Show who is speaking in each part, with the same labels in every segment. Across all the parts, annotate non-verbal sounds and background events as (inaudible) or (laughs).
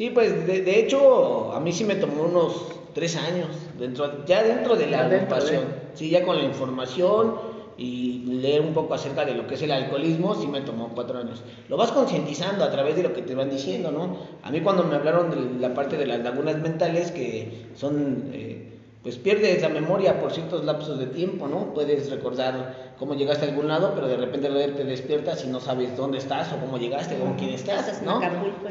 Speaker 1: Sí, pues de, de hecho a mí sí me tomó unos tres años, dentro, ya dentro de la agrupación, sí, ya con la información y leer un poco acerca de lo que es el alcoholismo, sí me tomó cuatro años. Lo vas concientizando a través de lo que te van diciendo, ¿no? A mí cuando me hablaron de la parte de las lagunas mentales, que son... Eh, pues pierdes la memoria por ciertos lapsos de tiempo, ¿no? Puedes recordar cómo llegaste a algún lado, pero de repente te despiertas y no sabes dónde estás o cómo llegaste, con quién estás, ¿no?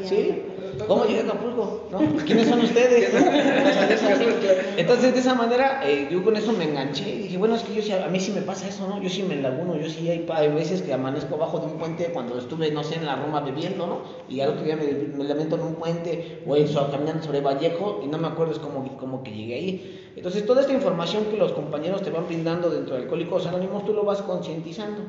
Speaker 1: ¿Sí? ¿Cómo llegué a Acapulco? ¿No? (laughs) ¿Quiénes son ustedes? (laughs) Entonces, de esa manera, eh, yo con eso me enganché y dije, bueno, es que yo sí, a mí sí me pasa eso, ¿no? Yo sí me laguno, yo sí hay, hay veces que amanezco abajo de un puente cuando estuve, no sé, en la Roma bebiendo, ¿no? Y al otro día me, me lamento en un puente o en, caminando sobre Vallejo y no me acuerdo es cómo, cómo que llegué ahí. Entonces, toda esta información que los compañeros te van brindando dentro de Alcohólicos Anónimos, tú lo vas concientizando.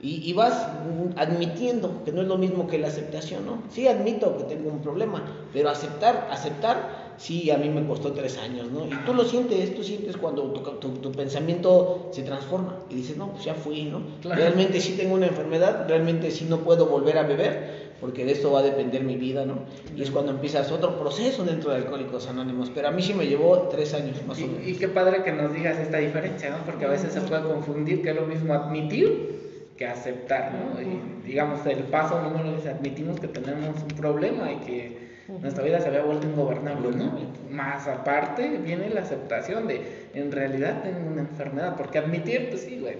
Speaker 1: Y, vas admitiendo que no es lo mismo que la aceptación, ¿no? Sí admito que tengo un problema, pero aceptar, aceptar, sí, a mí me costó tres años, ¿no? Y tú lo sientes, tú sientes cuando tu, pensamiento se transforma y dices, no, pues ya fui, ¿no? Realmente sí tengo una enfermedad, realmente sí no puedo volver a beber, porque de esto va a depender mi vida, ¿no? Y es cuando empiezas otro proceso dentro de Alcohólicos Anónimos, pero a mí sí me llevó tres años más o menos.
Speaker 2: Y qué padre que nos digas esta diferencia, ¿no? Porque a veces se puede confundir que es lo mismo admitir que aceptar, ¿no? Y, digamos, el paso número es admitimos que tenemos un problema y que nuestra vida se había vuelto ingobernable, ¿no? Más aparte viene la aceptación de, en realidad tengo una enfermedad, porque admitir, pues sí, güey,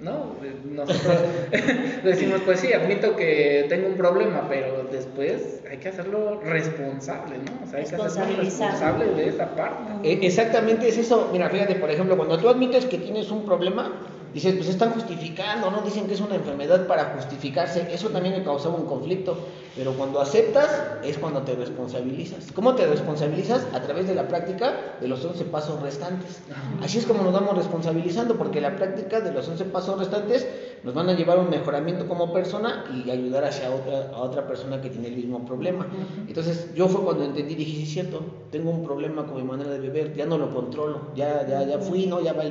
Speaker 2: ¿no? Nosotros (laughs) decimos, pues sí, admito que tengo un problema, pero después hay que hacerlo responsable, ¿no? O sea, hay que hacerlo responsable de esa parte.
Speaker 1: E, exactamente es eso. Mira, fíjate, por ejemplo, cuando tú admites que tienes un problema, Dices, pues están justificando, ¿no? Dicen que es una enfermedad para justificarse. Eso también me causaba un conflicto. Pero cuando aceptas es cuando te responsabilizas. ¿Cómo te responsabilizas? A través de la práctica de los 11 pasos restantes. Así es como nos vamos responsabilizando, porque la práctica de los 11 pasos restantes nos van a llevar a un mejoramiento como persona y ayudar hacia otra, a otra persona que tiene el mismo problema. Entonces yo fue cuando entendí, dije, sí es cierto, tengo un problema con mi manera de beber, ya no lo controlo, ya, ya, ya fui, ¿no? Ya va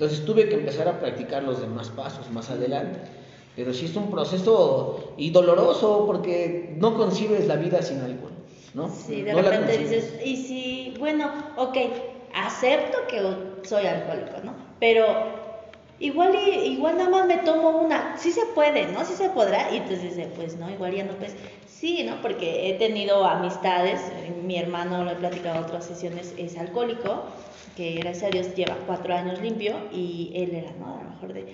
Speaker 1: entonces tuve que empezar a practicar los demás pasos más adelante. Pero sí es un proceso y doloroso porque no concibes la vida sin alcohol, ¿no?
Speaker 3: Sí, de repente dices, y si, bueno, ok, acepto que soy alcohólico, ¿no? Pero igual igual nada más me tomo una, sí se puede, ¿no? Sí se podrá. Y entonces dice, pues no, igual ya no pues sí, ¿no? Porque he tenido amistades, mi hermano lo he platicado en otras sesiones, es alcohólico que gracias a Dios lleva cuatro años limpio y él era, ¿no? A lo mejor de,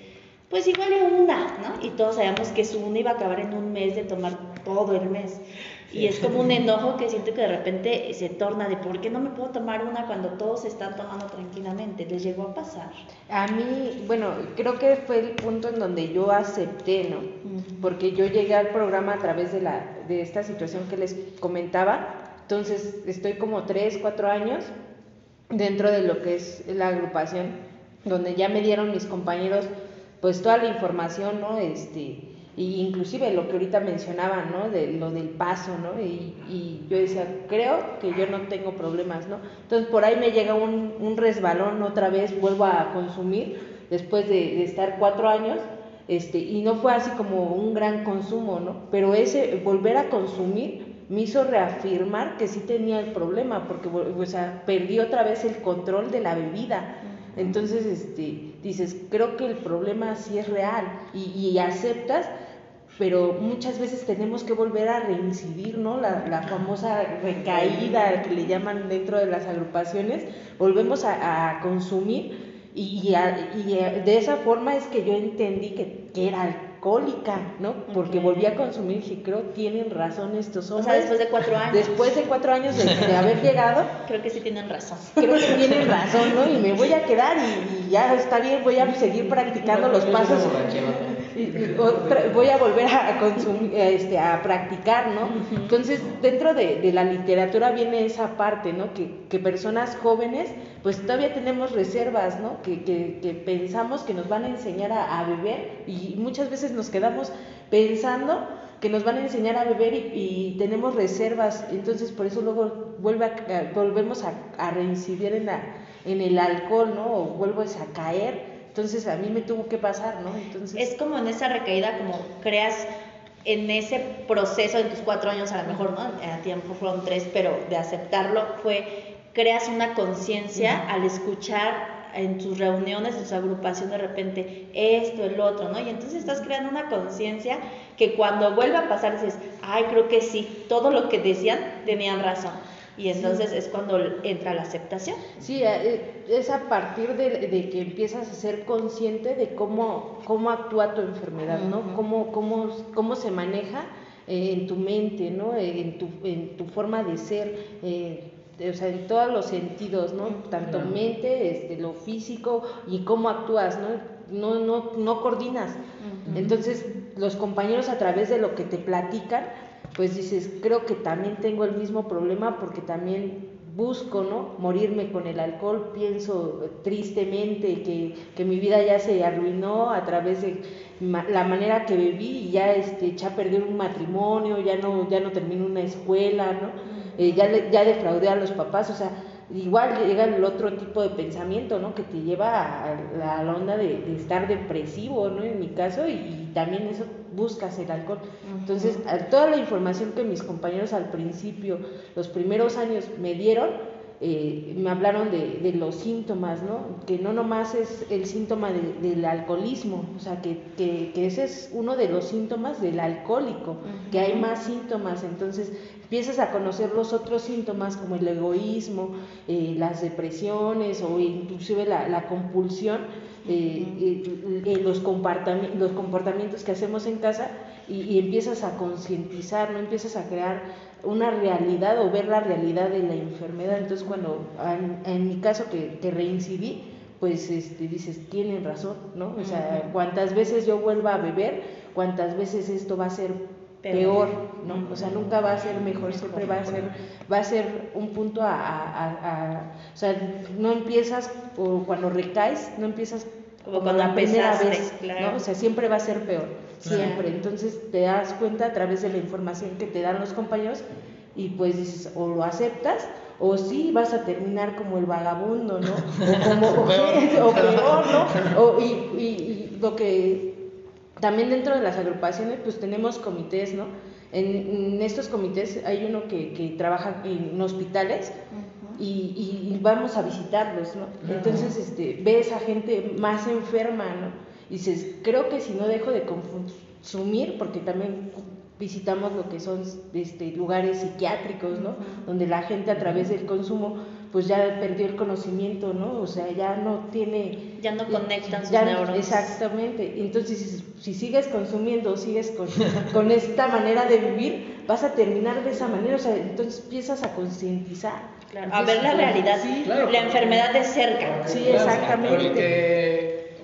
Speaker 3: pues igual una, ¿no? Y todos sabemos que su una iba a acabar en un mes de tomar todo el mes. Y es como un enojo que siento que de repente se torna de por qué no me puedo tomar una cuando todos están tomando tranquilamente. ¿Les llegó a pasar?
Speaker 4: A mí, bueno, creo que fue el punto en donde yo acepté, ¿no? Porque yo llegué al programa a través de, la, de esta situación que les comentaba. Entonces estoy como tres, cuatro años dentro de lo que es la agrupación, donde ya me dieron mis compañeros pues toda la información, ¿no? Este, y inclusive lo que ahorita mencionaba, ¿no? De lo del paso, ¿no? Y, y, yo decía, creo que yo no tengo problemas, ¿no? Entonces por ahí me llega un, un resbalón otra vez, vuelvo a consumir después de, de, estar cuatro años, este, y no fue así como un gran consumo, ¿no? Pero ese volver a consumir me hizo reafirmar que sí tenía el problema, porque o sea, perdí otra vez el control de la bebida. Entonces, este, dices, creo que el problema sí es real y, aceptas, pero muchas veces tenemos que volver a reincidir, ¿no? La, famosa recaída que le llaman dentro de las agrupaciones, volvemos a, consumir y, de esa forma es que yo entendí que, que era alcohólica, ¿no? Porque volví a consumir y creo tienen razón estos hombres.
Speaker 3: O sea, después de cuatro años.
Speaker 4: Después de cuatro años de, (laughs) haber llegado.
Speaker 3: Creo que sí tienen razón.
Speaker 4: Creo que tienen razón, ¿no? Y me voy a quedar y, ya está bien, voy a seguir practicando los pasos voy a volver a consumir, este, a practicar, ¿no? Entonces, dentro de, la literatura viene esa parte, ¿no? Que, personas jóvenes, pues todavía tenemos reservas, ¿no? Que, pensamos que nos van a enseñar a, beber y muchas veces nos quedamos pensando que nos van a enseñar a beber y, tenemos reservas, entonces por eso luego vuelve volvemos a, reincidir en, la, en el alcohol, ¿no? O vuelves a caer entonces a mí me tuvo que pasar, ¿no? Entonces...
Speaker 3: Es como en esa recaída, como creas en ese proceso, en tus cuatro años a lo mejor, ¿no? A tiempo fueron tres, pero de aceptarlo fue, creas una conciencia al escuchar en tus reuniones, en su agrupación de repente esto, el otro, ¿no? Y entonces estás creando una conciencia que cuando vuelve a pasar dices, ay, creo que sí, todo lo que decían tenían razón. Y entonces es cuando entra la aceptación.
Speaker 4: Sí, eh, es a partir de, que empiezas a ser consciente de cómo, cómo actúa tu enfermedad, ¿no? cómo, cómo, cómo se maneja eh, en tu mente, ¿no? En tu, en tu forma de ser. Eh, o sea, en todos los sentidos, ¿no? Tanto mente, este, lo físico y cómo actúas, ¿no? No, no, no coordinas. Entonces, los compañeros a través de lo que te platican, pues dices, creo que también tengo el mismo problema porque también busco, ¿no? Morirme con el alcohol, pienso tristemente que, que mi vida ya se arruinó a través de la manera que bebí y ya este, eché a perder un matrimonio, ya no, ya no termino una escuela, ¿no? Eh, ya, ya defraudé a los papás, o sea, igual llega el otro tipo de pensamiento, ¿no? Que te lleva a, la onda de, estar depresivo, ¿no? En mi caso, y, también eso buscas el alcohol. Entonces, toda la información que mis compañeros al principio, los primeros años me dieron, eh, me hablaron de, de, los síntomas, ¿no? Que no nomás es el síntoma del alcoholismo, o sea, que, que, que, ese es uno de los síntomas del alcohólico, que hay más síntomas, entonces empiezas a conocer los otros síntomas como el egoísmo, eh, las depresiones o inclusive la, la compulsión, eh, los, comportamientos, los comportamientos que hacemos en casa y, y empiezas a concientizar, no empiezas a crear una realidad o ver la realidad de la enfermedad. Entonces cuando en, mi caso que, que, reincidí, pues este, dices, tienen razón, ¿no? O sea, cuántas veces yo vuelva a beber, cuántas veces esto va a ser peor, ¿no? O sea, nunca va a ser mejor, siempre va a ser, va a ser un punto a, a, o sea, no empiezas o cuando recaes, no empiezas
Speaker 3: como, cuando la primera vez,
Speaker 4: ¿no? O sea, siempre va a ser peor siempre. Entonces te das cuenta a través de la información que te dan los compañeros y pues dices, o lo aceptas o sí vas a terminar como el vagabundo, ¿no? O, como, (laughs) (laughs) o, peor. ¿no? (laughs) O, y, y, lo que también dentro de las agrupaciones pues tenemos comités, ¿no? En, estos comités hay uno que, que trabaja en hospitales y, y, vamos a visitarlos, ¿no? Entonces este, ves a gente más enferma, ¿no? dices, creo que si no dejo de consumir, porque también visitamos lo que son este, lugares psiquiátricos, ¿no? Donde la gente a través del consumo pues ya perdió el conocimiento, ¿no? O sea, ya no tiene...
Speaker 3: Ya no conectan sus neuronas.
Speaker 4: Exactamente. Entonces, si, sigues consumiendo, sigues con, (laughs) con, esta manera de vivir, vas a terminar de esa manera. O sea, entonces empiezas a concientizar.
Speaker 3: a ver la realidad, la enfermedad de cerca.
Speaker 4: Sí, exactamente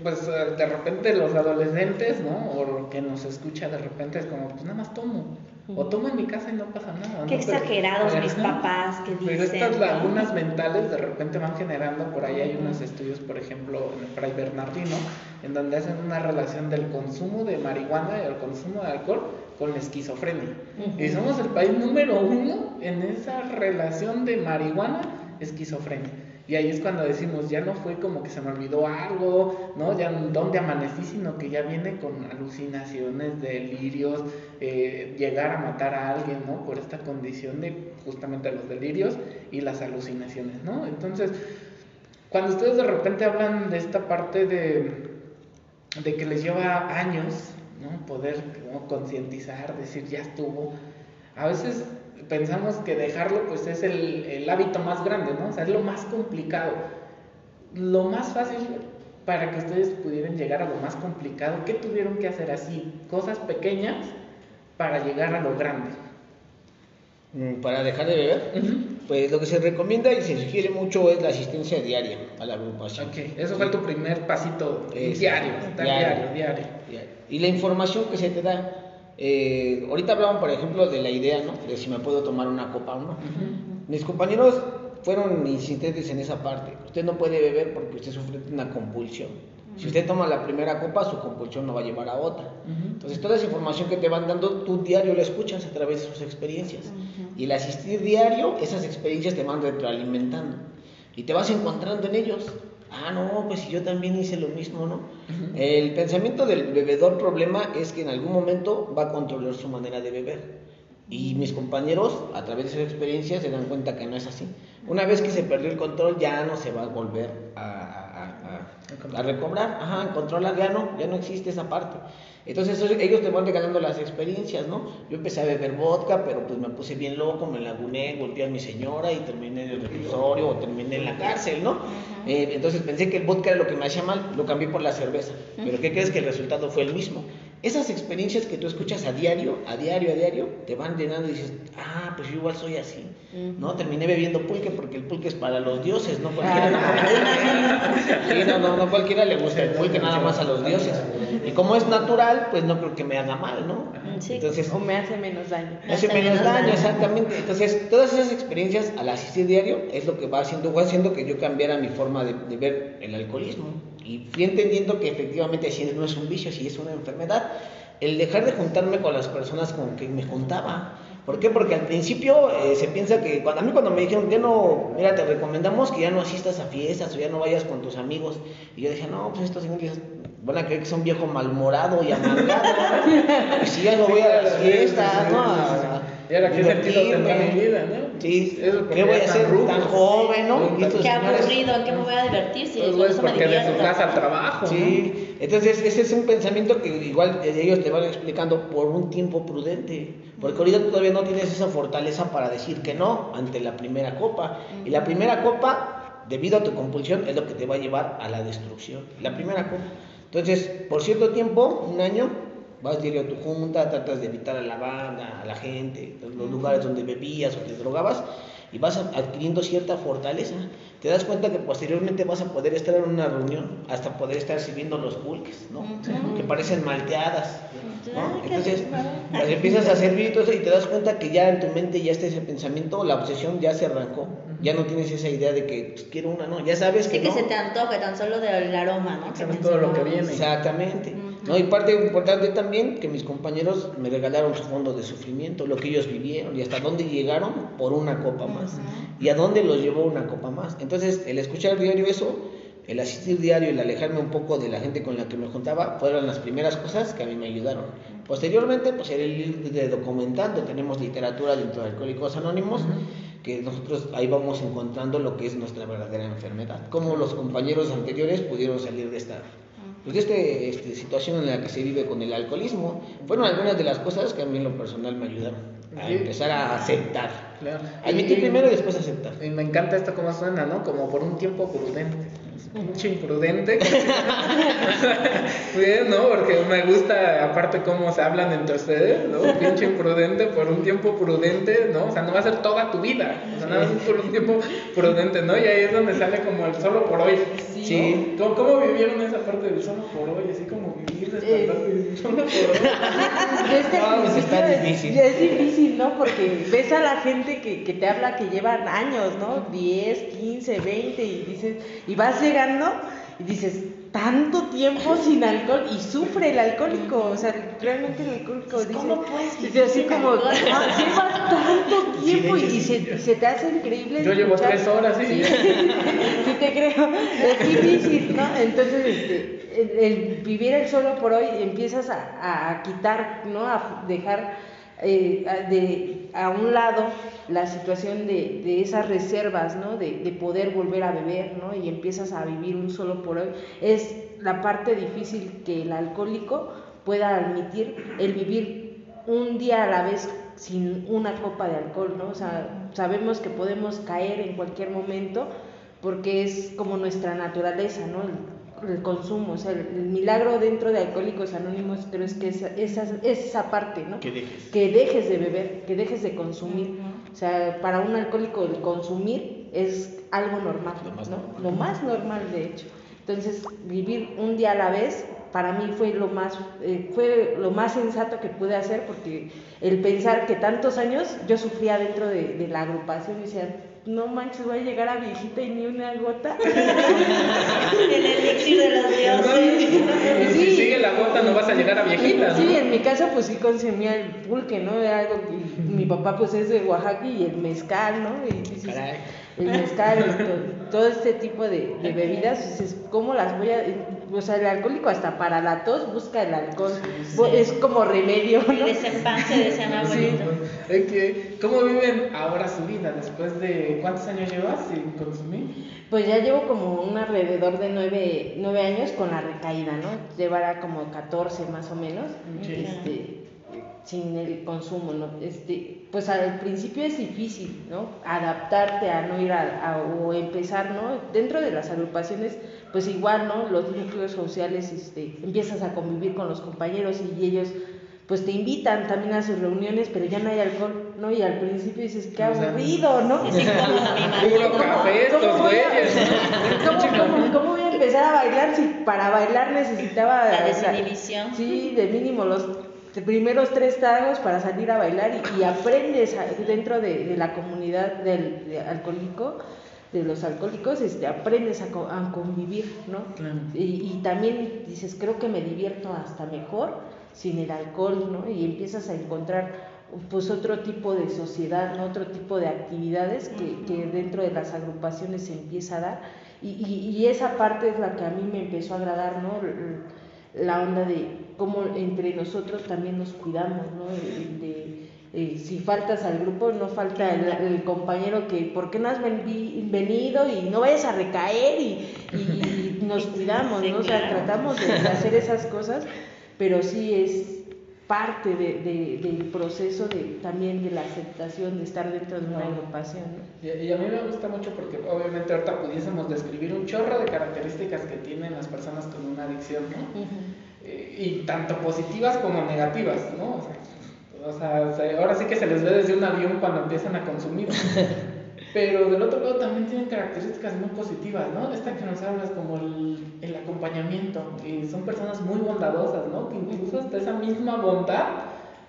Speaker 2: pues eh, de repente los adolescentes, ¿no? O que nos escucha de repente es como, pues nada más tomo. O tomo en mi casa y no pasa nada.
Speaker 3: Qué exagerados mis papás que dicen.
Speaker 2: Pero estas lagunas mentales de repente van generando, por ahí hay unos estudios, por ejemplo, en el Fray Bernardino, en donde hacen una relación del consumo de marihuana y el consumo de alcohol con la esquizofrenia. Y somos el país número uno en esa relación de marihuana, esquizofrenia. Y ahí es cuando decimos, ya no fue como que se me olvidó algo, ¿no? Ya donde amanecí, sino que ya viene con alucinaciones, delirios, eh, llegar a matar a alguien, ¿no? Por esta condición de justamente los delirios y las alucinaciones, ¿no? Entonces, cuando ustedes de repente hablan de esta parte de, de que les lleva años, ¿no? Poder concientizar, decir, ya estuvo, a veces pensamos que dejarlo pues es el, el, hábito más grande, ¿no? O sea, es lo más complicado. Lo más fácil para que ustedes pudieran llegar a lo más complicado, ¿qué tuvieron que hacer así? Cosas pequeñas para llegar a lo grande.
Speaker 1: Mm, para dejar de beber, pues lo que se recomienda y se sugiere mucho es la asistencia diaria a la agrupación.
Speaker 2: Ok, eso fue tu primer pasito diario, diario, diario, diario.
Speaker 1: Y la información que se te da, eh, ahorita hablaban, por ejemplo, de la idea, ¿no? De si me puedo tomar una copa o no. Mis compañeros fueron insistentes en esa parte. Usted no puede beber porque usted sufre una compulsión. Si usted toma la primera copa, su compulsión no va a llevar a otra. Entonces, toda esa información que te van dando, tú diario la escuchas a través de sus experiencias. Y el asistir diario, esas experiencias te van retroalimentando. Y te vas encontrando en ellos ah, no, pues yo también hice lo mismo, ¿no? El pensamiento del bebedor problema es que en algún momento va a controlar su manera de beber. Y mis compañeros, a través de sus experiencias, se dan cuenta que no es así. Una vez que se perdió el control, ya no se va a volver a, a recobrar, ajá, controlar, ya no, ya no existe esa parte. Entonces ellos te van regalando las experiencias, ¿no? Yo empecé a beber vodka, pero pues me puse bien loco, me laguné, golpeé a mi señora y terminé en el reclusorio o terminé en la cárcel, ¿no? Eh, entonces pensé que el vodka era lo que me hacía mal, lo cambié por la cerveza. Pero ¿qué crees que el resultado fue el mismo? Esas experiencias que tú escuchas a diario, a diario, a diario, te van llenando y dices, ah, pues yo igual soy así, ¿no? Terminé bebiendo pulque porque el pulque es para los dioses, no cualquiera. no, no, no cualquiera le gusta el pulque, nada más a los dioses. Y como es natural, pues no creo que me haga mal, ¿no?
Speaker 4: Entonces, o me hace menos daño.
Speaker 1: Me hace menos daño, exactamente. Entonces, todas esas experiencias al asistir diario es lo que va haciendo, va haciendo que yo cambiara mi forma de, de ver el alcoholismo. Y fui entendiendo que efectivamente si no es un vicio, si es una enfermedad. El dejar de juntarme con las personas con que me juntaba. ¿Por qué? Porque al principio eh, se piensa que, cuando, a mí cuando me dijeron, ya no, mira, te recomendamos que ya no asistas a fiestas o ya no vayas con tus amigos. Y yo dije, no, pues estos señores van a creer que son viejo malmorado y amargado. y si ya no voy a las fiestas, ¿no?
Speaker 2: ¿Y ahora qué sentido tendrá mi vida, no?
Speaker 1: Sí, ¿qué voy a hacer tan joven, no?
Speaker 3: Qué aburrido, ¿en qué me voy a divertir si
Speaker 2: pues, pues porque de su casa al trabajo,
Speaker 1: Sí, entonces ese es un pensamiento que igual ellos te van explicando por un tiempo prudente, porque ahorita todavía no tienes esa fortaleza para decir que no ante la primera copa. Y la primera copa, debido a tu compulsión, es lo que te va a llevar a la destrucción. La primera copa. Entonces, por cierto tiempo, un año, vas diario a tu junta, tratas de evitar a la banda, a la gente, los lugares donde bebías o te drogabas, y vas adquiriendo cierta fortaleza. Te das cuenta que posteriormente vas a poder estar en una reunión, hasta poder estar sirviendo los pulques, ¿no? Que parecen malteadas, ¿no? Entonces, pues, empiezas a servir y todo eso, y te das cuenta que ya en tu mente ya está ese pensamiento, la obsesión ya se arrancó. Ya no tienes esa idea de que pues, quiero una, no, ya sabes que
Speaker 3: sí, que se te antoje tan solo del aroma, ¿no?
Speaker 2: Sabes todo lo que viene.
Speaker 1: Exactamente. ¿no? Y parte importante también que mis compañeros me regalaron su fondo de sufrimiento, lo que ellos vivieron y hasta dónde llegaron por una copa más. Y a dónde los llevó una copa más. Entonces, el escuchar diario eso, el asistir diario, el alejarme un poco de la gente con la que me juntaba, fueron las primeras cosas que a mí me ayudaron. Posteriormente, pues el ir documentando, tenemos literatura dentro de Alcohólicos Anónimos, que nosotros ahí vamos encontrando lo que es nuestra verdadera enfermedad, cómo los compañeros anteriores pudieron salir de esta pues esta este, situación en la que se vive con el alcoholismo, fueron algunas de las cosas que a mí en lo personal me ayudaron a empezar a aceptar. Claro. Admitir primero y después aceptar.
Speaker 2: Y me encanta esto como suena, ¿no? Como por un tiempo prudente pinche imprudente. Bien, (laughs) ¿no? Porque me gusta, aparte, cómo se hablan entre ustedes, ¿no? Pinche imprudente por un tiempo prudente, ¿no? O sea, no va a ser toda tu vida, o sea, nada más por un tiempo prudente, ¿no? Y ahí es donde sale como el solo por hoy. Sí. ¿Cómo, ¿Cómo, vivieron esa parte del solo por hoy? Así como vivir, despertar eh. solo por hoy. (laughs)
Speaker 4: es que no, está difícil. Es difícil, ¿no? Porque ves a la gente que, que te habla que llevan años, ¿no? 10, 15, 20 y dices, y vas llegando y dices, tanto tiempo (laughs) sin alcohol y sufre el alcohólico, o sea, realmente el alcohólico dice,
Speaker 3: ¿cómo puedes
Speaker 4: así como, ah, llevas tanto (laughs) tiempo y, se, se, te hace increíble.
Speaker 2: Yo llevo tres horas,
Speaker 4: sí. (laughs) Sí, te creo, es difícil, ¿no? Entonces, este, el, vivir el solo por hoy empiezas a, a quitar, ¿no? A dejar eh, de, a un lado la situación de, de esas reservas, ¿no? De, de, poder volver a beber, ¿no? Y empiezas a vivir un solo por hoy. Es la parte difícil que el alcohólico pueda admitir, el vivir un día a la vez sin una copa de alcohol, ¿no? O sea, sabemos que podemos caer en cualquier momento porque es como nuestra naturaleza, ¿no? El consumo, o sea, el, milagro dentro de Alcohólicos Anónimos creo es que esa, esa, esa parte, ¿no?
Speaker 1: Que dejes.
Speaker 4: Que dejes de beber, que dejes de consumir. O sea, para un alcohólico el consumir es algo normal, lo más, ¿no? normal. Lo más normal, de hecho. Entonces, vivir un día a la vez para mí fue lo más, eh, fue lo más sensato que pude hacer porque el pensar que tantos años yo sufría dentro de, de la agrupación y decía, no manches, voy a llegar a viejita y ni una gota. (laughs)
Speaker 3: el elixir de los dioses.
Speaker 2: Si sigue la gota no vas a llegar a viejita, ¿no?
Speaker 4: Sí, en mi caso pues sí consumía el pulque, ¿no? Era algo que mi papá pues es de Oaxaca y el mezcal, ¿no? Y dices, el mezcal, todo, todo este tipo de, de bebidas, dices, ¿cómo las voy a...? O sea, el alcohólico hasta para la tos busca el alcohol, es como remedio, ¿no?
Speaker 3: El desempance de ese más
Speaker 4: Sí.
Speaker 3: bonito.
Speaker 2: Es que, ¿Cómo viven ahora su vida después de cuántos años llevas sin consumir?
Speaker 4: Pues ya llevo como un alrededor de nueve, nueve años con la recaída, ¿no? Llevará como 14 más o menos,
Speaker 2: Sí.
Speaker 4: este, sin el consumo, ¿no? Este, pues al principio es difícil, ¿no? Adaptarte a no ir a, a- o empezar, ¿no? Dentro de las agrupaciones, pues igual, ¿no? Los núcleos sociales, este, empiezas a convivir con los compañeros y ellos pues te invitan también a sus reuniones, pero ya no hay alcohol, ¿no? Y al principio dices, qué aburrido, ¿no?
Speaker 2: Puro café estos
Speaker 4: ¿Cómo voy a-
Speaker 2: güeyes, ¿no?
Speaker 4: ¿Cómo, cómo, cómo voy a empezar a bailar si para bailar necesitaba
Speaker 3: La
Speaker 4: o sea,
Speaker 3: desinhibición.
Speaker 4: Sí, de mínimo los primeros tres tragos para salir a bailar y, y aprendes a- dentro de, de la comunidad del de alcohólico, de los alcohólicos, este, aprendes a, co- a convivir, ¿no?
Speaker 2: Claro.
Speaker 4: Y, y también dices, creo que me divierto hasta mejor sin el alcohol, ¿no? Y empiezas a encontrar pues otro tipo de sociedad, ¿no? otro tipo de actividades que, que dentro de las agrupaciones se empieza a dar. Y, y- y esa parte es la que a mí me empezó a agradar, ¿no? La onda de cómo entre nosotros también nos cuidamos, ¿no? De- de, eh, si faltas al grupo, no falta el, el compañero que, ¿por qué no has ven- venido? Y no vayas a recaer y, y- y nos cuidamos, ¿no? O sea, tratamos de, hacer esas cosas, pero sí es parte de- de- del proceso de, también de la aceptación de estar dentro de una agrupación, ¿no?
Speaker 2: Y, y a mí me gusta mucho porque obviamente ahorita pudiésemos describir un chorro de características que tienen las personas con una adicción, ¿no? Y tanto positivas como negativas, ¿no? O sea, o sea, se- ahora sí que se les ve desde un avión cuando empiezan a consumir. (laughs) Pero del otro lado también tienen características muy positivas, ¿no? Esta que nos hablas como el, el acompañamiento. Y son personas muy bondadosas, ¿no? Que incluso hasta esa misma bondad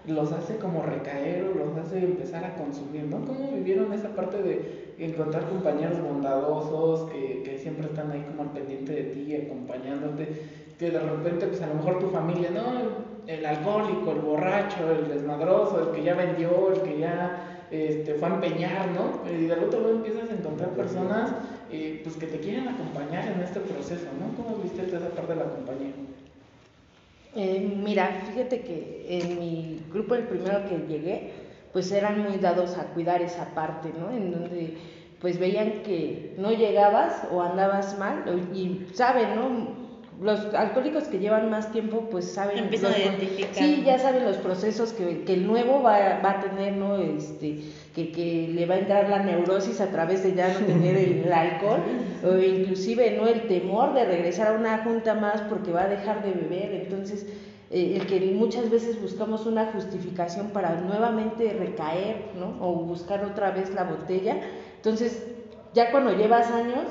Speaker 2: los hace como recaer o los hace empezar a consumir, ¿no? ¿Cómo vivieron esa parte de encontrar compañeros bondadosos que, que siempre están ahí como al pendiente de ti, acompañándote? Que de repente, pues a lo mejor tu familia, ¿no? El alcohólico, el borracho, el desmadroso, el que ya vendió, el que ya este, fue a empeñar, ¿no? Y del otro lado empiezas a encontrar personas eh, pues que te quieren acompañar en este proceso, ¿no? ¿Cómo viste tú esa parte de la compañía?
Speaker 4: Eh, mira, fíjate que en mi grupo, el primero que llegué, pues eran muy dados a cuidar esa parte, ¿no? En donde pues veían que no llegabas o andabas mal y saben, ¿no? Los alcohólicos que llevan más tiempo, pues saben.
Speaker 3: Empiezan
Speaker 4: los-
Speaker 3: a identificar.
Speaker 4: Sí, ya saben los procesos que, que el nuevo va, va a tener, ¿no? Este, que, que le va a entrar la neurosis a través de ya no tener el, alcohol, (laughs) o inclusive, ¿no? El temor de regresar a una junta más porque va a dejar de beber. Entonces, eh, el que muchas veces buscamos una justificación para nuevamente recaer, ¿no? O buscar otra vez la botella. Entonces, ya cuando llevas años,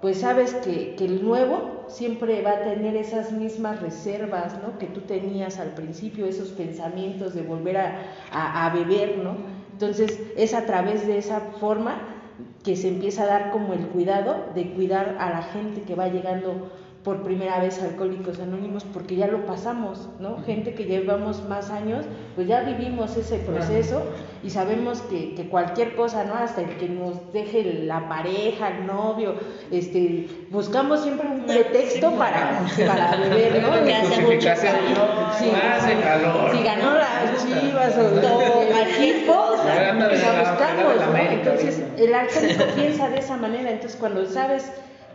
Speaker 4: pues sabes que, que el nuevo siempre va a tener esas mismas reservas, ¿no? Que tú tenías al principio, esos pensamientos de volver a, a- beber, ¿no? Entonces, es a través de esa forma que se empieza a dar como el cuidado de cuidar a la gente que va llegando por primera vez Alcohólicos Anónimos porque ya lo pasamos, ¿no? Gente que llevamos más años, pues ya vivimos ese proceso y sabemos que, que cualquier cosa, ¿no? Hasta el que nos deje la pareja, el novio, este, buscamos siempre un pretexto para, para beber, ¿no? (laughs)
Speaker 3: Que hace mucho calor.
Speaker 2: Hace calor.
Speaker 4: Si ganó las chivas o
Speaker 3: Todo,
Speaker 4: el equipo, pues (laughs)
Speaker 2: la-. América
Speaker 4: Entonces, el alcohólico piensa de esa manera, entonces cuando sabes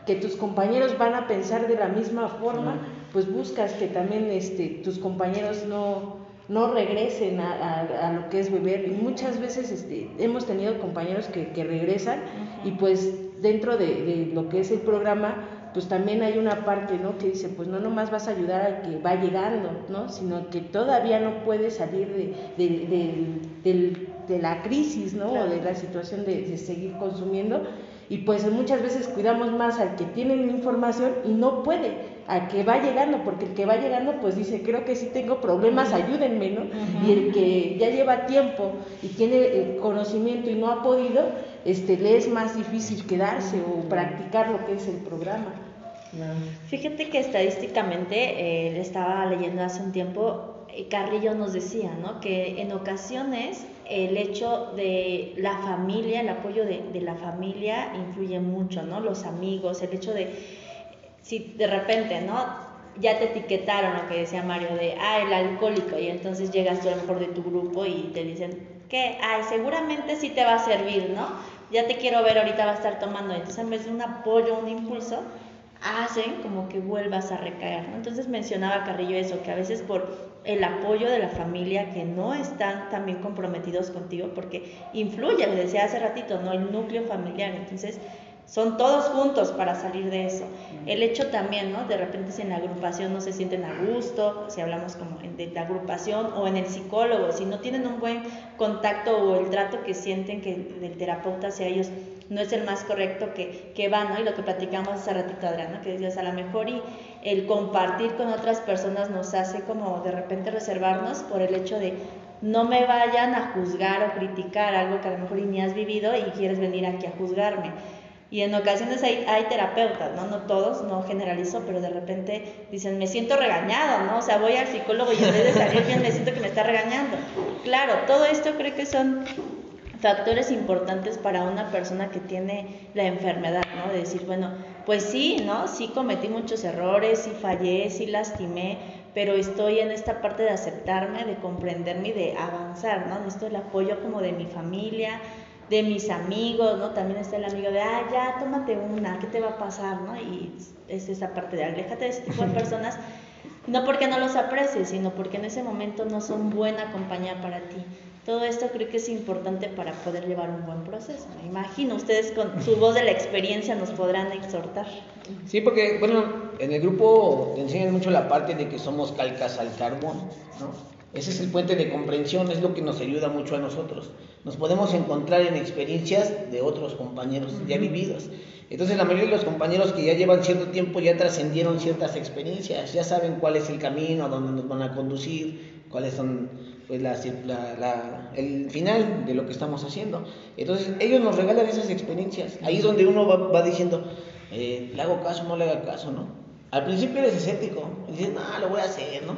Speaker 4: que tus compañeros van a pensar de la misma forma, pues buscas que también este, tus compañeros no, no regresen a, a- a lo que es beber. Y muchas veces este, hemos tenido compañeros que, que regresan y pues dentro de, de lo que es el programa, pues también hay una parte, ¿no? Que dice, pues no nomás vas a ayudar al que va llegando, ¿no? Sino que todavía no puede salir de, de- de la crisis, ¿no? O de la situación de seguir consumiendo. Y pues muchas veces cuidamos más al que tiene la información y no puede. a que va llegando, porque el que va llegando pues dice, creo que sí tengo problemas, ayúdenme, ¿no? Y el que ya lleva tiempo y tiene el conocimiento y no ha podido, este, le es más difícil quedarse o practicar lo que es el programa.
Speaker 3: Fíjate que estadísticamente, eh, le estaba leyendo hace un tiempo, eh, Carrillo nos decía, ¿no? Que en ocasiones el hecho de la familia, el apoyo de, de la familia influye mucho, ¿no? Los amigos, el hecho de si de repente, ¿no? Ya te etiquetaron lo que decía Mario de, ah, el alcohólico, y entonces llegas tú a lo mejor de tu grupo y te dicen, ¿qué? Ay, seguramente sí te va a servir, ¿no? Ya te quiero ver, ahorita va a estar tomando. Entonces, en vez de un apoyo, un impulso, hacen como que vuelvas a recaer, ¿no? Entonces mencionaba Carrillo eso, que a veces por el apoyo de la familia que no están también comprometidos contigo, porque influye, le decía hace ratito, ¿no? El núcleo familiar. Entonces, son todos juntos para salir de eso. El hecho también, ¿no? De repente si en la agrupación no se sienten a gusto, si hablamos como de la agrupación o en el psicólogo, si no tienen un buen contacto o el trato que sienten que del terapeuta hacia ellos no es el más correcto que, que va, ¿no? Y lo que platicamos hace ratito, Adriana, que decías, a lo mejor y el compartir con otras personas nos hace como de repente reservarnos por el hecho de no me vayan a juzgar o criticar algo que a lo mejor ni has vivido y quieres venir aquí a juzgarme y en ocasiones hay, hay terapeutas, ¿no? No todos, no generalizo, pero de repente dicen, me siento regañado, ¿no? O sea, voy al psicólogo y en vez de salir bien me siento que me está regañando. Claro, todo esto creo que son factores importantes para una persona que tiene la enfermedad, ¿no? De decir, bueno, pues sí, ¿no? Sí cometí muchos errores, sí fallé, sí lastimé, pero estoy en esta parte de aceptarme, de comprenderme y de avanzar, ¿no? Necesito el apoyo como de mi familia, de mis amigos, ¿no? También está el amigo de, ah, ya, tómate una, ¿qué te va a pasar, no? Y es esa parte de, aléjate de ese tipo de (laughs) personas, no porque no los aprecies, sino porque en ese momento no son buena compañía para ti. Todo esto creo que es importante para poder llevar un buen proceso. Me imagino, ustedes con su voz de la experiencia nos podrán exhortar.
Speaker 1: Sí, porque, bueno, en el grupo te enseñan mucho la parte de que somos calcas al carbón, ¿no? Ese es el puente de comprensión, es lo que nos ayuda mucho a nosotros. Nos podemos encontrar en experiencias de otros compañeros ya vividos. Entonces la mayoría de los compañeros que ya llevan cierto tiempo ya trascendieron ciertas experiencias, ya saben cuál es el camino, a dónde nos van a conducir, cuáles son pues la, el final de lo que estamos haciendo. Entonces ellos nos regalan esas experiencias. Ahí es donde uno va, va diciendo, eh, le hago caso, no le hago caso, ¿no? Al principio eres escéptico, dices, no, lo voy a hacer, ¿no?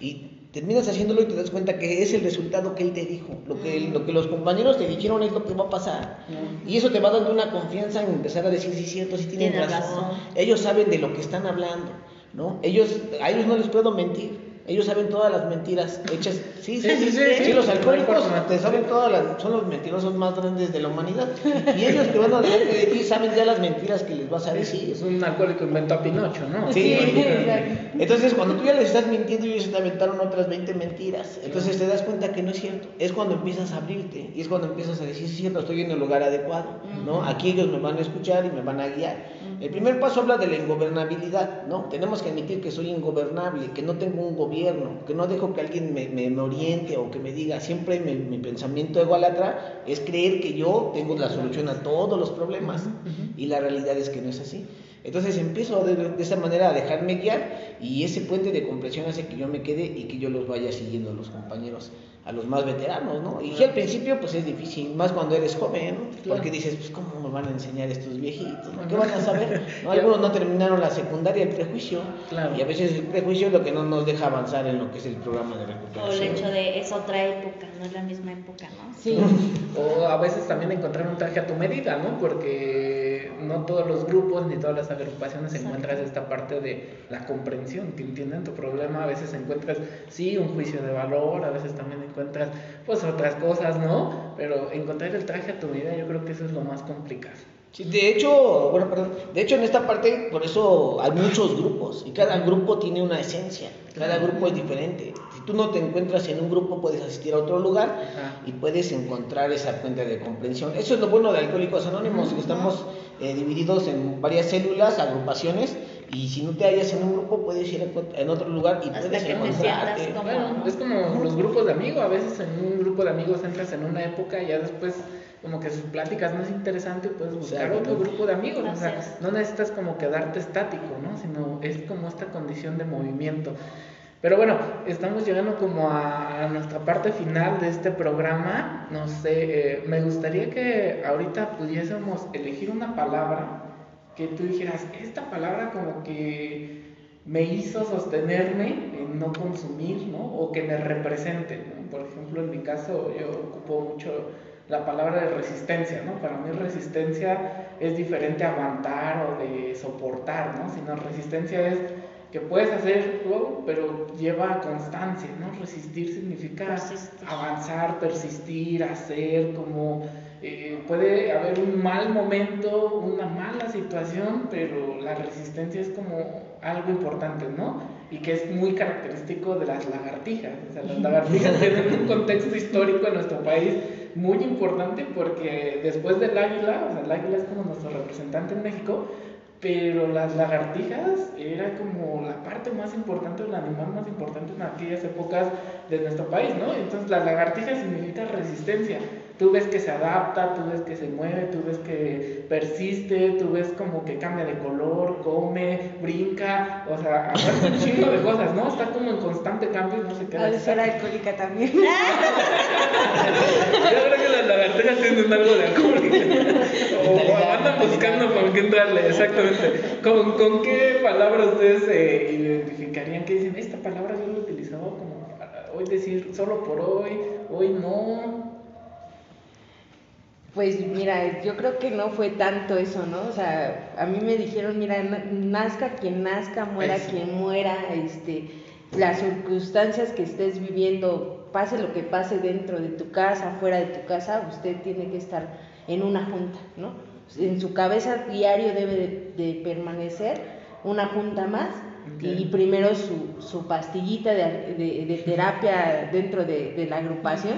Speaker 1: Y terminas haciéndolo y te das cuenta que es el resultado que él te dijo. Lo que, lo que los compañeros te dijeron es lo que va a pasar. Y eso te va dando una confianza en empezar a decir, sí, cierto, sí tienen razón. Ellos saben de lo que están hablando, ¿no? Ellos, a ellos no les puedo mentir. Ellos saben todas las mentiras hechas. Sí, sí, sí, sí, los alcohólicos te saben todas las, son los mentirosos más grandes de la humanidad. Y ellos te van a decir de ti saben ya las mentiras que les vas a decir.
Speaker 2: Es un alcohólico inventó a Pinocho, ¿no?
Speaker 1: Sí, (laughs) Entonces, cuando tú ya les estás mintiendo, ellos te aventaron otras 20 mentiras. Entonces te das cuenta que no es cierto. Es cuando empiezas a abrirte y es cuando empiezas a decir, sí, cierto, estoy en el lugar adecuado, ¿no? Aquí ellos me van a escuchar y me van a guiar. El primer paso habla de la ingobernabilidad, ¿no? Tenemos que admitir que soy ingobernable, que no tengo un gobierno, que no dejo que alguien me, me, oriente o que me diga, siempre mi, mi pensamiento ególatra es creer que yo tengo la solución a todos los problemas y la realidad es que no es así. Entonces empiezo de, de, esa manera a dejarme guiar y ese puente de comprensión hace que yo me quede y que yo los vaya siguiendo a los compañeros, a los más veteranos, ¿no? Y al principio pues es difícil, más cuando eres joven, ¿no? Porque dices, pues ¿cómo me van a enseñar estos viejitos? ¿no? ¿Qué van a saber? (laughs) ¿no? Algunos no terminaron la secundaria, el prejuicio, y a veces el prejuicio es lo que no nos deja avanzar en lo que es el programa de recuperación.
Speaker 3: O el hecho de es otra época, no es la misma época, ¿no?
Speaker 2: Sí. (laughs) o a veces también encontrar un traje a tu medida, ¿no? Porque no todos los grupos ni todas las agrupaciones encuentras esta parte de la comprensión, que entienden tu problema, a veces encuentras, sí, un juicio de valor, a veces también encuentras, pues, otras cosas, ¿no? Pero encontrar el traje a tu vida, yo creo que eso es lo más complicado.
Speaker 1: Sí, de hecho, bueno, perdón, de hecho en esta parte, por eso hay muchos grupos y cada grupo tiene una esencia, cada grupo es diferente. Si tú no te encuentras en un grupo, puedes asistir a otro lugar y puedes encontrar esa cuenta de comprensión. Eso es lo bueno de Alcohólicos Anónimos, que estamos eh, divididos en varias células, agrupaciones, y si no te hallas en un grupo, puedes ir en otro lugar y
Speaker 3: Hasta
Speaker 1: puedes encontrarte.
Speaker 3: Como...
Speaker 2: Bueno, es como los grupos de amigos, a veces en un grupo de amigos entras en una época y ya después como que sus pláticas no es interesante, puedes buscar otro grupo de amigos. O sea, no necesitas como quedarte estático, ¿no? Sino es como esta condición de movimiento. Pero bueno, estamos llegando como a, nuestra parte final de este programa. No sé, eh, me gustaría que ahorita pudiésemos elegir una palabra que tú dijeras, esta palabra como que me hizo sostenerme en no consumir, ¿no? O que me represente. Por ejemplo, en mi caso yo ocupo mucho la palabra de resistencia, ¿no? Para mí resistencia es diferente a aguantar o de soportar, ¿no? Sino resistencia es que puedes hacerlo, pero lleva constancia, ¿no? Resistir significa avanzar, persistir, hacer, como eh, puede haber un mal momento, una mala situación, pero la resistencia es como algo importante, ¿no? Y que es muy característico de las lagartijas. O sea, las (laughs) lagartijas tienen un contexto histórico en nuestro país muy importante porque después del águila, o sea, el águila es como nuestro representante en México, pero las lagartijas era como la parte más importante, el animal más importante en aquellas épocas de nuestro país, ¿no? Entonces la lagartija significa resistencia. Tú ves que se adapta, tú ves que se mueve, tú ves que persiste, tú ves como que cambia de color, come, brinca, o sea, hace un chingo de cosas, ¿no? Está como en constante cambio y no se queda.
Speaker 3: Ser alcohólica también. (laughs)
Speaker 2: Yo creo que las lagartijas tienen algo de alcohólica. (laughs) O, andan buscando con qué entrarle, exactamente. ¿Con, con qué palabra ustedes se identificarían? Que dicen, esta palabra yo la he utilizado como para hoy decir solo por hoy, hoy no.
Speaker 4: Pues mira, yo creo que no fue tanto eso, ¿no? O sea, a mí me dijeron, mira, nazca quien nazca, muera quien muera, este, las circunstancias que estés viviendo, pase lo que pase dentro de tu casa, fuera de tu casa, usted tiene que estar en una junta, ¿no? En su cabeza diario debe de, permanecer una junta más y primero su, su pastillita de, de, terapia dentro de, la agrupación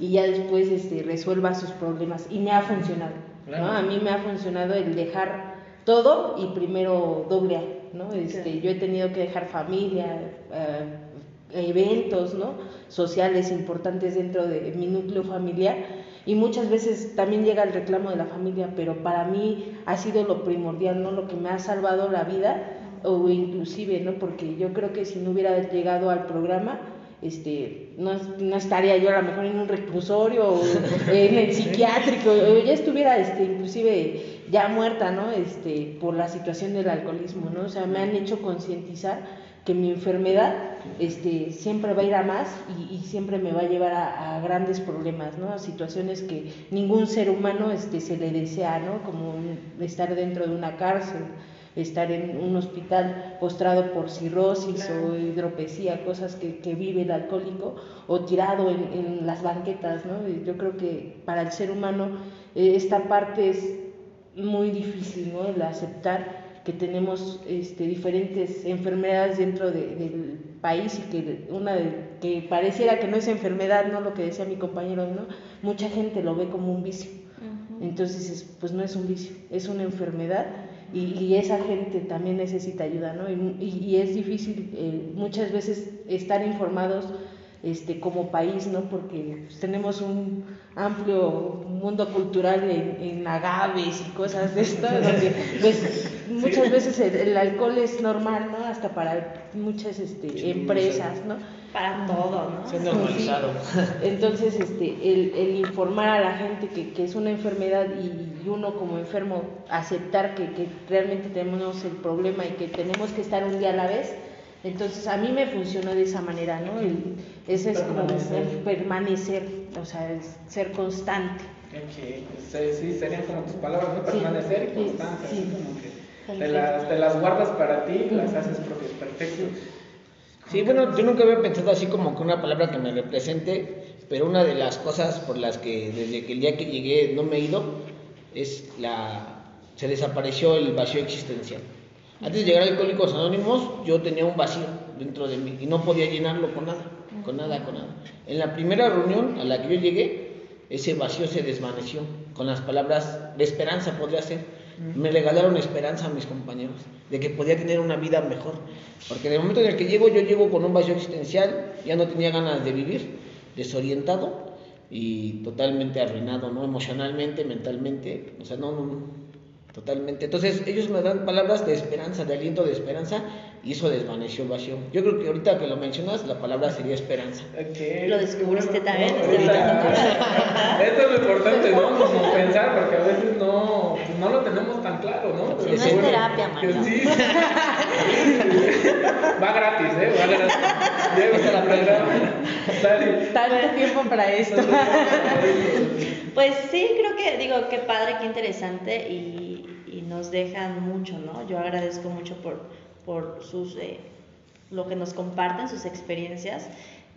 Speaker 4: y ya después este, resuelva sus problemas. Y me ha funcionado, ¿no? A mí me ha funcionado el dejar todo y primero doble ¿no? Este, Yo he tenido que dejar familia, eh, eventos, ¿no? Sociales importantes dentro de mi núcleo familiar y muchas veces también llega el reclamo de la familia, pero para mí ha sido lo primordial, ¿no? Lo que me ha salvado la vida o inclusive, ¿no? Porque yo creo que si no hubiera llegado al programa, este, no, no, estaría yo a lo mejor en un reclusorio o (laughs) en el psiquiátrico, o ya estuviera este, inclusive ya muerta, ¿no? Este, por la situación del alcoholismo, ¿no? O sea, me han hecho concientizar que mi enfermedad este, siempre va a ir a más y, siempre me va a llevar a, grandes problemas, ¿no? A situaciones que ningún ser humano este, se le desea, ¿no? Como estar dentro de una cárcel, estar en un hospital postrado por cirrosis o hidropesía, cosas que, que, vive el alcohólico, o tirado en, las banquetas, ¿no? yo creo que para el ser humano eh, esta parte es muy difícil, ¿no? El aceptar que tenemos este, diferentes enfermedades dentro del país y que una que pareciera que no es enfermedad, no lo que decía mi compañero, ¿no? Mucha gente lo ve como un vicio. Entonces, pues no es un vicio, es una enfermedad y, esa gente también necesita ayuda, ¿no? Y, es difícil eh, muchas veces estar informados este, como país, ¿no? Porque pues, tenemos un amplio mundo cultural en, agaves y cosas de esto, (laughs) donde pues, muchas veces el, alcohol es normal, ¿no? Hasta para muchas este, empresas, ¿no?
Speaker 3: Para todo, ¿no?
Speaker 1: Es normalizado.
Speaker 4: Entonces, este, el, el, informar a la gente que, que es una enfermedad y, uno como enfermo aceptar que, que realmente tenemos el problema y que tenemos que estar un día a la vez, entonces a mí me funcionó de esa manera, ¿no? El, ese es como permanecer, o sea, es ser constante.
Speaker 2: Okay. Sí, serían como tus palabras, ¿no? Permanecer y constancia, sí, como que te las, te las, guardas para ti, las haces propias, perfecto.
Speaker 1: Sí, bueno, yo nunca había pensado así como que una palabra que me represente, pero una de las cosas por las que desde que el día que llegué no me he ido es la se desapareció el vacío existencial. Antes de llegar a Alcohólicos Anónimos, yo tenía un vacío dentro de mí y no podía llenarlo con nada, con nada, con nada. En la primera reunión a la que yo llegué, ese vacío se desvaneció con las palabras de esperanza, podría ser. Me regalaron esperanza a mis compañeros de que podía tener una vida mejor. Porque en el momento en el que llego, yo llego con un vacío existencial, ya no tenía ganas de vivir, desorientado, y totalmente arruinado, ¿no? Emocionalmente, mentalmente, o sea, no, no, totalmente. Entonces ellos me dan palabras de esperanza, de aliento de esperanza y eso desvaneció el vacío. Yo creo que ahorita que lo mencionas, la palabra sería esperanza.
Speaker 2: Okay.
Speaker 3: Lo descubriste también.
Speaker 2: No, (laughs) esto es lo importante, ¿no? Como pensar, porque a veces no, pues no lo tenemos tan claro, ¿no?
Speaker 3: Si no es terapia, Mario.
Speaker 2: Sí. (laughs) (laughs) Va gratis, ¿eh? Va gratis. Llévese la
Speaker 4: prueba. Tanto tiempo para esto. (laughs)
Speaker 3: Pues sí, creo que, digo, qué padre, qué interesante y, y nos dejan mucho, ¿no? Yo agradezco mucho por por sus, eh, lo que nos comparten, sus experiencias.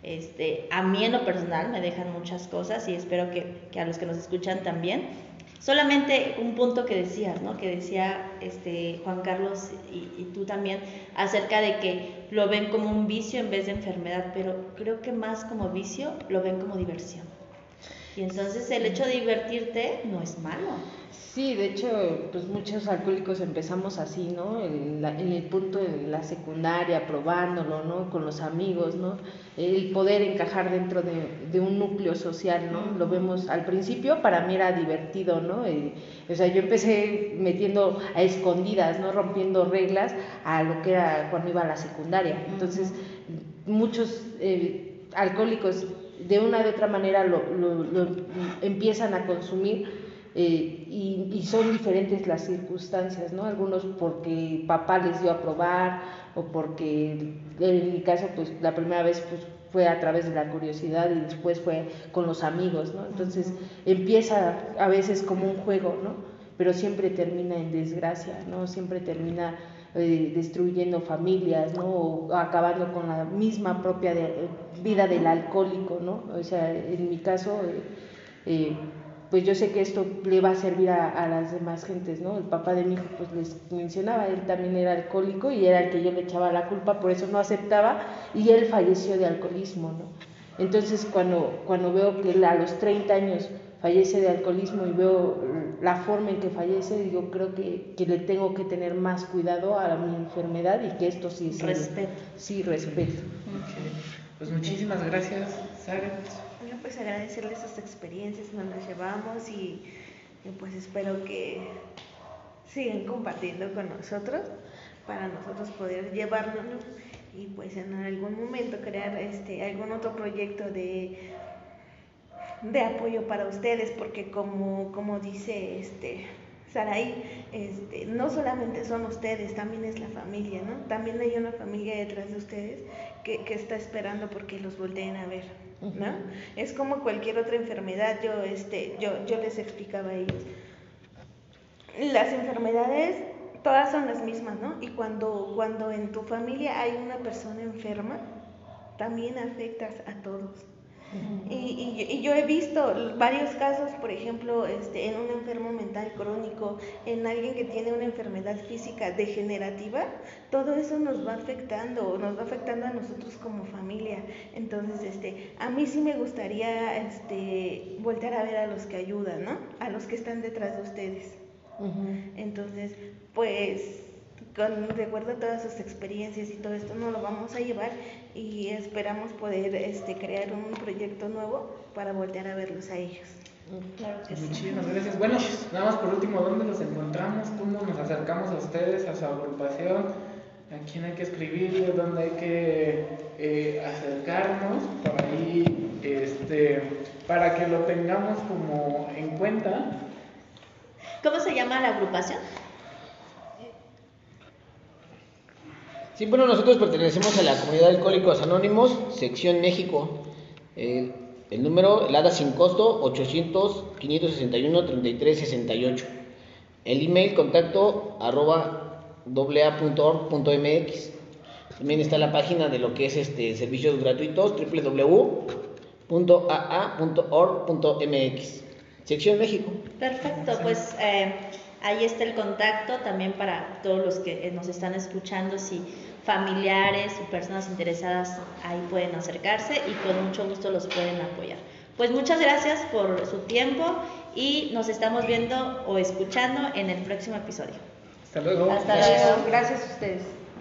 Speaker 3: Este, a mí en lo personal me dejan muchas cosas y espero que, que a los que nos escuchan también. Solamente un punto que decías, ¿no? Que decía este, Juan Carlos y, y, tú también acerca de que lo ven como un vicio en vez de enfermedad, pero creo que más como vicio lo ven como diversión. Y entonces el hecho de divertirte no es malo.
Speaker 4: Sí, de hecho, pues muchos alcohólicos empezamos así, ¿no? En, el punto de la secundaria, probándolo, ¿no? Con los amigos, ¿no? El poder encajar dentro de, un núcleo social, ¿no? Lo vemos al principio, para mí era divertido, ¿no? o sea, yo empecé metiendo a escondidas, ¿no? Rompiendo reglas a lo que era cuando iba a la secundaria. Entonces, muchos eh, alcohólicos de una de otra manera lo, lo empiezan a consumir eh, y, son diferentes las circunstancias, ¿no? Algunos porque papá les dio a probar o porque en mi caso pues la primera vez pues fue a través de la curiosidad y después fue con los amigos, ¿no? Entonces empieza a veces como un juego, ¿no? Pero siempre termina en desgracia, ¿no? Siempre termina eh, destruyendo familias, ¿no? O acabando con la misma propia vida del alcohólico, ¿no? O sea, en mi caso... Eh, pues yo sé que esto le va a servir a, las demás gentes, ¿no? El papá de mi hijo, pues les mencionaba, él también era alcohólico y era el que yo le echaba la culpa, por eso no aceptaba y él falleció de alcoholismo, ¿no? Entonces cuando, cuando veo que él a los 30 años fallece de alcoholismo y veo la forma en que fallece, digo, creo que, que le tengo que tener más cuidado a mi enfermedad y que esto sí es...
Speaker 3: Respeto.
Speaker 4: Sí, respeto.
Speaker 2: Pues muchísimas gracias, Sara
Speaker 5: pues agradecerles sus experiencias que nos llevamos y, pues espero que sigan compartiendo con nosotros para nosotros poder llevarlo y pues en algún momento crear este algún otro proyecto de de apoyo para ustedes porque como como dice este Saraí, este, no solamente son ustedes, también es la familia, ¿no? También hay una familia detrás de ustedes que, que está esperando porque los volteen a ver. ¿no? Es como cualquier otra enfermedad, yo, este, yo, yo les explicaba a ellos. Las enfermedades todas son las mismas, ¿no? Y cuando, cuando en tu familia hay una persona enferma, también afectas a todos y, y, yo he visto varios casos, por ejemplo, este, en un enfermo mental crónico, en alguien que tiene una enfermedad física degenerativa, todo eso nos va afectando, nos va afectando a nosotros como familia. Entonces, este, a mí sí me gustaría este, volver a ver a los que ayudan, ¿no? A los que están detrás de ustedes. Entonces, pues con recuerdo todas sus experiencias y todo esto nos lo vamos a llevar y esperamos poder este, crear un proyecto nuevo para voltear a verlos a ellos.
Speaker 2: Claro que Muchísimas gracias. Bueno, nada más por último, ¿dónde los encontramos? ¿Cómo nos acercamos a ustedes, a su agrupación? ¿A quién hay que escribirle? ¿Dónde hay que eh, acercarnos? Por ahí, este, para que lo tengamos como en cuenta.
Speaker 3: ¿Cómo se llama la agrupación?
Speaker 1: Sí, bueno, nosotros pertenecemos a la comunidad de Alcohólicos Anónimos, sección México. el número, el ADA sin costo, 800-561-3368. El email, contacto, arroba. También está la página de lo que es este servicios gratuitos, www.aa.org.mx. Sección México.
Speaker 3: Perfecto, pues eh, ahí está el contacto también para todos los que eh, nos están escuchando. Si familiares o personas interesadas ahí pueden acercarse y con mucho gusto los pueden apoyar. Pues muchas gracias por su tiempo y nos estamos viendo o escuchando en el próximo episodio.
Speaker 2: Hasta luego.
Speaker 3: Hasta luego.
Speaker 4: Gracias a ustedes.